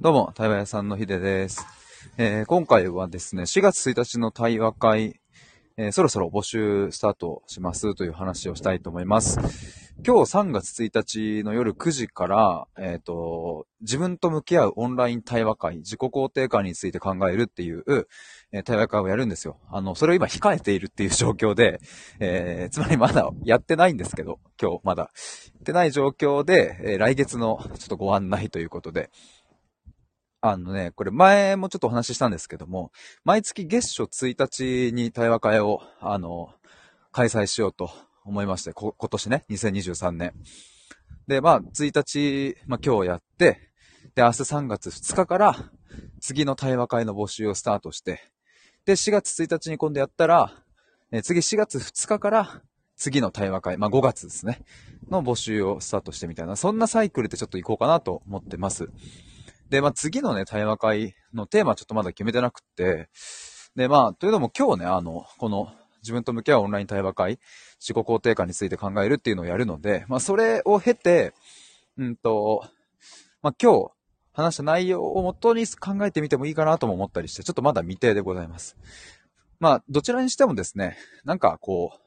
どうも、対話屋さんのひでです。えー、今回はですね、4月1日の対話会、えー、そろそろ募集スタートしますという話をしたいと思います。今日3月1日の夜9時から、えっ、ー、と、自分と向き合うオンライン対話会、自己肯定感について考えるっていう、えー、対話会をやるんですよ。あの、それを今控えているっていう状況で、えー、つまりまだやってないんですけど、今日まだ。やってない状況で、え来月のちょっとご案内ということで、あのね、これ前もちょっとお話ししたんですけども、毎月月初1日に対話会を、あの、開催しようと思いまして、今年ね、2023年。で、まあ、1日、まあ今日やって、で、明日3月2日から、次の対話会の募集をスタートして、で、4月1日に今度やったら、え次4月2日から、次の対話会、まあ5月ですね、の募集をスタートしてみたいな、そんなサイクルでちょっと行こうかなと思ってます。で、まあ、次のね、対話会のテーマちょっとまだ決めてなくて、で、まあ、というのも今日ね、あの、この自分と向き合うオンライン対話会、自己肯定感について考えるっていうのをやるので、まあ、それを経て、うんと、まあ、今日話した内容をもとに考えてみてもいいかなとも思ったりして、ちょっとまだ未定でございます。まあ、どちらにしてもですね、なんかこう、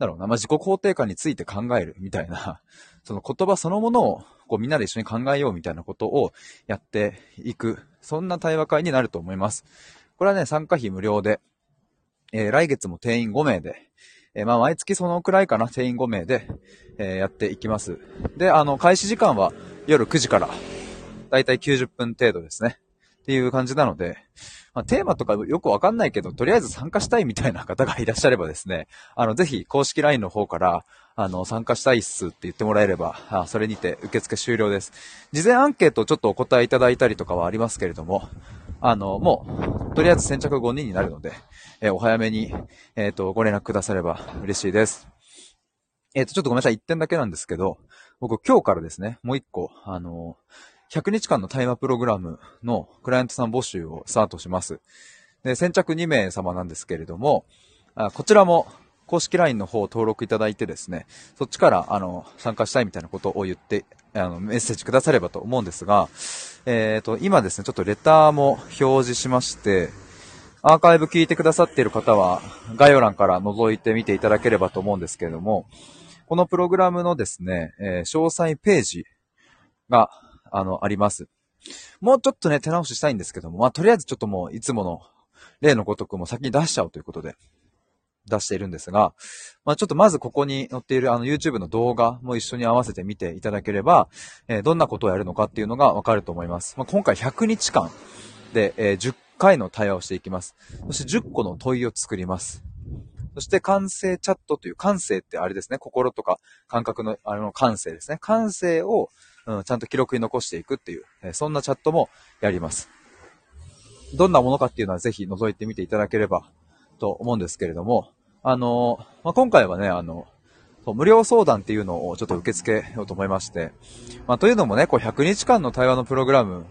だろうな、まあ、自己肯定感について考えるみたいな、その言葉そのものをこうみんなで一緒に考えようみたいなことをやっていく、そんな対話会になると思います。これはね、参加費無料で、えー、来月も定員5名で、えー、まあ毎月そのくらいかな、定員5名で、えー、やっていきます。で、あの、開始時間は夜9時から、だいたい90分程度ですね。っていう感じなので、まあ、テーマとかよくわかんないけど、とりあえず参加したいみたいな方がいらっしゃればですね、あの、ぜひ公式 LINE の方から、あの、参加したいっすって言ってもらえれば、あそれにて受付終了です。事前アンケートちょっとお答えいただいたりとかはありますけれども、あの、もう、とりあえず先着5人になるので、えー、お早めに、えっ、ー、と、ご連絡くだされば嬉しいです。えっ、ー、と、ちょっとごめんなさい、1点だけなんですけど、僕今日からですね、もう1個、あの、100日間の対話プログラムのクライアントさん募集をスタートします。で、先着2名様なんですけれども、あこちらも公式 LINE の方を登録いただいてですね、そっちから、あの、参加したいみたいなことを言って、あの、メッセージくださればと思うんですが、えっ、ー、と、今ですね、ちょっとレターも表示しまして、アーカイブ聞いてくださっている方は、概要欄から覗いてみていただければと思うんですけれども、このプログラムのですね、え、詳細ページが、あの、あります。もうちょっとね、手直ししたいんですけども、まあ、とりあえずちょっともう、いつもの例のごとくも先に出しちゃおうということで、出しているんですが、まあ、ちょっとまずここに載っているあの YouTube の動画も一緒に合わせて見ていただければ、えー、どんなことをやるのかっていうのがわかると思います。まあ、今回100日間で、えー、10回の対話をしていきます。そして10個の問いを作ります。そして感性チャットという感性ってあれですね、心とか感覚のあの感性ですね。感性を、うん、ちゃんと記録に残していくっていう、え、そんなチャットもやります。どんなものかっていうのはぜひ覗いてみていただければと思うんですけれども、あの、まあ、今回はね、あの、無料相談っていうのをちょっと受け付けようと思いまして、まあ、というのもね、こう100日間の対話のプログラム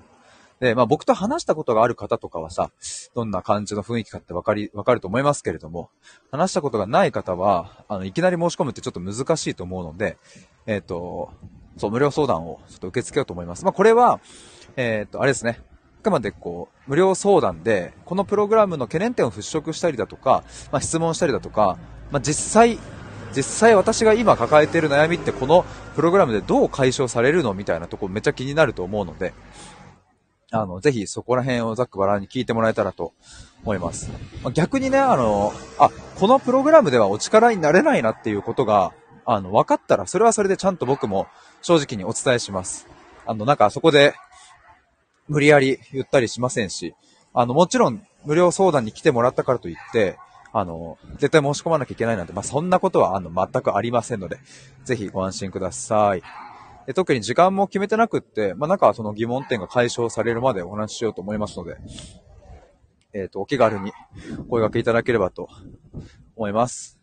で、まあ、僕と話したことがある方とかはさ、どんな感じの雰囲気かってわかり、わかると思いますけれども、話したことがない方は、あの、いきなり申し込むってちょっと難しいと思うので、えっ、ー、と、そう、無料相談をちょっと受け付けようと思います。まあ、これは、えっ、と、あれですね、あくまでこう、無料相談で、このプログラムの懸念点を払拭したりだとか、まあ、質問したりだとか、まあ、実際、実際私が今抱えている悩みってこのプログラムでどう解消されるのみたいなとこめっちゃ気になると思うので、あの、ぜひそこら辺をざっくばらんに聞いてもらえたらと思います。ま、逆にね、あの、あ、このプログラムではお力になれないなっていうことが、あの、分かったら、それはそれでちゃんと僕も正直にお伝えします。あの、なんかそこで、無理やり言ったりしませんし、あの、もちろん無料相談に来てもらったからといって、あの、絶対申し込まなきゃいけないなんて、まあ、そんなことは、あの、全くありませんので、ぜひご安心ください。で特に時間も決めてなくって、まあ、なんかその疑問点が解消されるまでお話ししようと思いますので、えっ、ー、と、お気軽にお声掛けいただければと思います。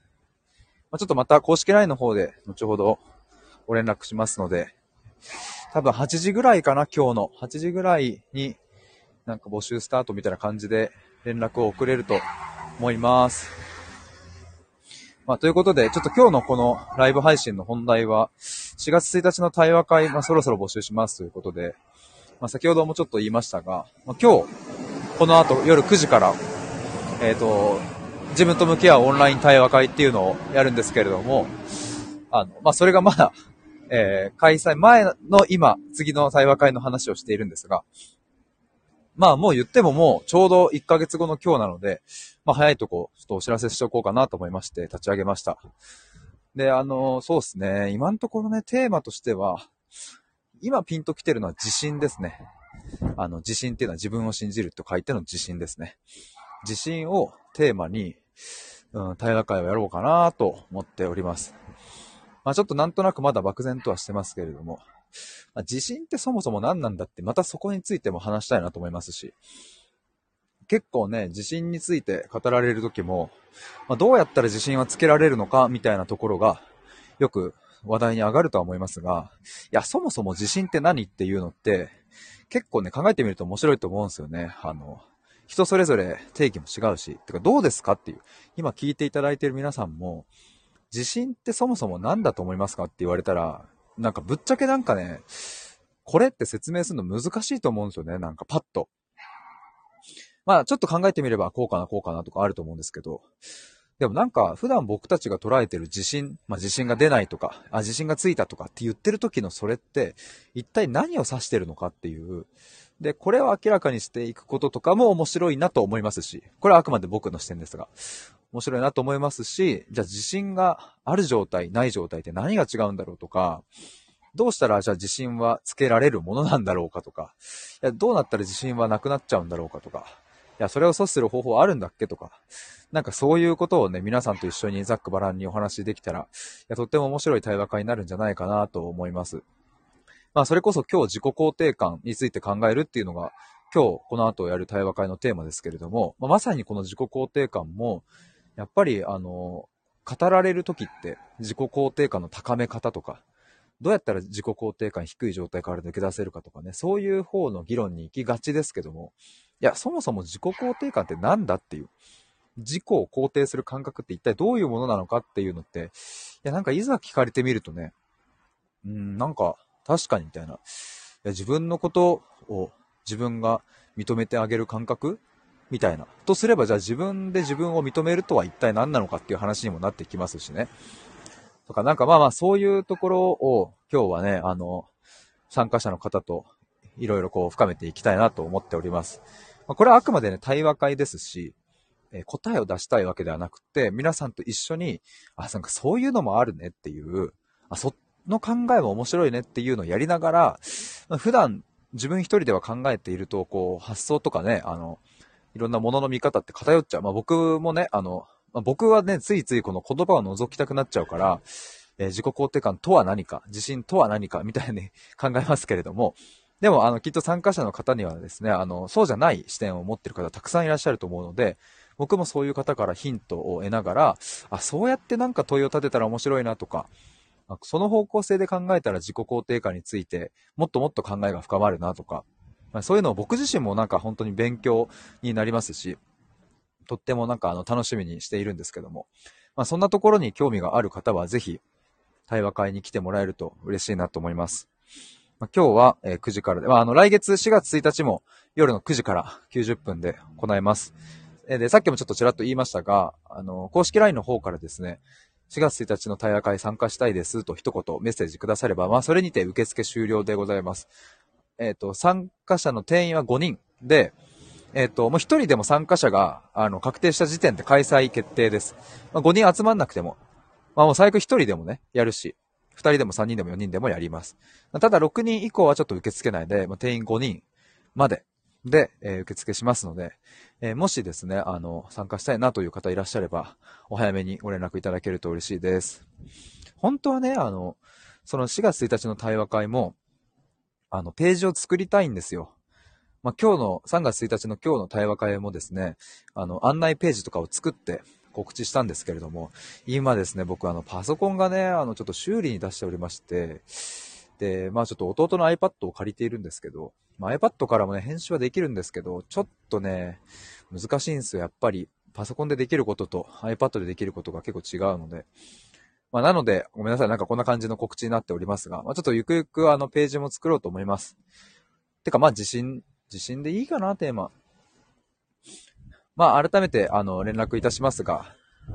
まあ、ちょっとまた公式 LINE の方で後ほどご連絡しますので、多分8時ぐらいかな、今日の。8時ぐらいに、なんか募集スタートみたいな感じで連絡を送れると思います。まあ、ということで、ちょっと今日のこのライブ配信の本題は、4月1日の対話会、まあ、そろそろ募集しますということで、まあ、先ほどもちょっと言いましたが、まあ、今日、この後夜9時から、えっ、ー、と、自分と向き合うオンライン対話会っていうのをやるんですけれども、あの、まあ、それがまだ、えー、開催前の今、次の対話会の話をしているんですが、まあもう言ってももうちょうど1ヶ月後の今日なので、まあ早いとこ、ちょっとお知らせしておこうかなと思いまして立ち上げました。で、あの、そうですね、今のところね、テーマとしては、今ピンと来てるのは自信ですね。あの、自信っていうのは自分を信じると書いての自信ですね。自信をテーマに、うん、対話会をやろうかなと思っております。まあちょっとなんとなくまだ漠然とはしてますけれども、まあ、自信ってそもそも何なんだって、またそこについても話したいなと思いますし、結構ね、自信について語られる時も、まあ、どうやったら自信はつけられるのかみたいなところが、よく話題に上がるとは思いますが、いや、そもそも自信って何っていうのって、結構ね、考えてみると面白いと思うんですよね。あの、人それぞれ定義も違うし、てかどうですかっていう、今聞いていただいている皆さんも、自信ってそもそも何だと思いますかって言われたら、なんかぶっちゃけなんかね、これって説明するの難しいと思うんですよね。なんかパッと。まあちょっと考えてみればこうかなこうかなとかあると思うんですけど、でもなんか普段僕たちが捉えてる自信、まあ自信が出ないとか、あ、自信がついたとかって言ってる時のそれって一体何を指してるのかっていう。で、これを明らかにしていくこととかも面白いなと思いますし、これはあくまで僕の視点ですが、面白いなと思いますし、じゃあ自信がある状態、ない状態って何が違うんだろうとか、どうしたらじゃあ自信はつけられるものなんだろうかとか、いや、どうなったら自信はなくなっちゃうんだろうかとか、いや、それを阻止する方法あるんだっけとか、なんかそういうことをね、皆さんと一緒にざっくばらんにお話できたら、いや、とっても面白い対話会になるんじゃないかなと思います。まあ、それこそ今日自己肯定感について考えるっていうのが、今日この後やる対話会のテーマですけれども、まあ、まさにこの自己肯定感も、やっぱり、あの、語られる時って自己肯定感の高め方とか、どうやったら自己肯定感低い状態から抜け出せるかとかね、そういう方の議論に行きがちですけども、いや、そもそも自己肯定感って何だっていう、自己を肯定する感覚って一体どういうものなのかっていうのって、いや、なんかいざ聞かれてみるとね、うん、なんか確かにみたいな、いや自分のことを自分が認めてあげる感覚？みたいな。とすれば、じゃあ自分で自分を認めるとは一体何なのかっていう話にもなってきますしね。とか、なんかまあまあ、そういうところを今日はね、あの、参加者の方といろいろこう深めていきたいなと思っております。まあ、これはあくまでね、対話会ですし、えー、答えを出したいわけではなくて、皆さんと一緒に、あ、なんかそういうのもあるねっていう、あ、そっの考えも面白いねっていうのをやりながら、普段自分一人では考えていると、こう、発想とかね、あの、いろんなものの見方って偏っちゃう。まあ僕もね、あの、まあ、僕はね、ついついこの言葉を覗きたくなっちゃうから、えー、自己肯定感とは何か、自信とは何か、みたいに 考えますけれども、でも、あの、きっと参加者の方にはですね、あの、そうじゃない視点を持ってる方たくさんいらっしゃると思うので、僕もそういう方からヒントを得ながら、あ、そうやってなんか問いを立てたら面白いなとか、その方向性で考えたら自己肯定感について、もっともっと考えが深まるなとか、まあ、そういうのを僕自身もなんか本当に勉強になりますし、とってもなんかあの楽しみにしているんですけども、まあ、そんなところに興味がある方はぜひ対話会に来てもらえると嬉しいなと思います。まあ、今日は9時からで、まあ、あの来月4月1日も夜の9時から90分で行います。で、さっきもちょっとちらっと言いましたが、あの、公式 LINE の方からですね、4月1日の対話会参加したいですと一言メッセージくだされば、まあ、それにて受付終了でございます。えっ、ー、と、参加者の定員は5人で、えっ、ー、と、もう1人でも参加者が、あの、確定した時点で開催決定です。まあ、5人集まんなくても、まあもう最悪1人でもね、やるし、2人でも3人でも4人でもやります。ただ6人以降はちょっと受け付けないで、まあ、定員5人までで、えー、受付しますので、えー、もしですね、あの、参加したいなという方いらっしゃれば、お早めにご連絡いただけると嬉しいです。本当はね、あの、その4月1日の対話会も、あの、ページを作りたいんですよ。まあ、今日の、3月1日の今日の対話会もですね、あの、案内ページとかを作って告知したんですけれども、今ですね、僕あの、パソコンがね、あの、ちょっと修理に出しておりまして、で、まあちょっと弟の iPad を借りているんですけど、まあ、iPad からもね、編集はできるんですけど、ちょっとね、難しいんですよ。やっぱり、パソコンでできることと iPad でできることが結構違うので、まあ、なので、ごめんなさい。なんかこんな感じの告知になっておりますが、まあ、ちょっとゆくゆくあのページも作ろうと思います。てか、まあ、地震、地震でいいかな、テーマ。まあ、改めて、あの、連絡いたしますが、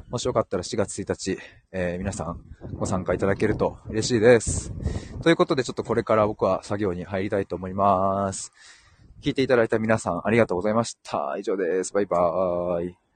もしよかったら4月1日、えー、皆さんご参加いただけると嬉しいです。ということで、ちょっとこれから僕は作業に入りたいと思います。聞いていただいた皆さんありがとうございました。以上です。バイバーイ。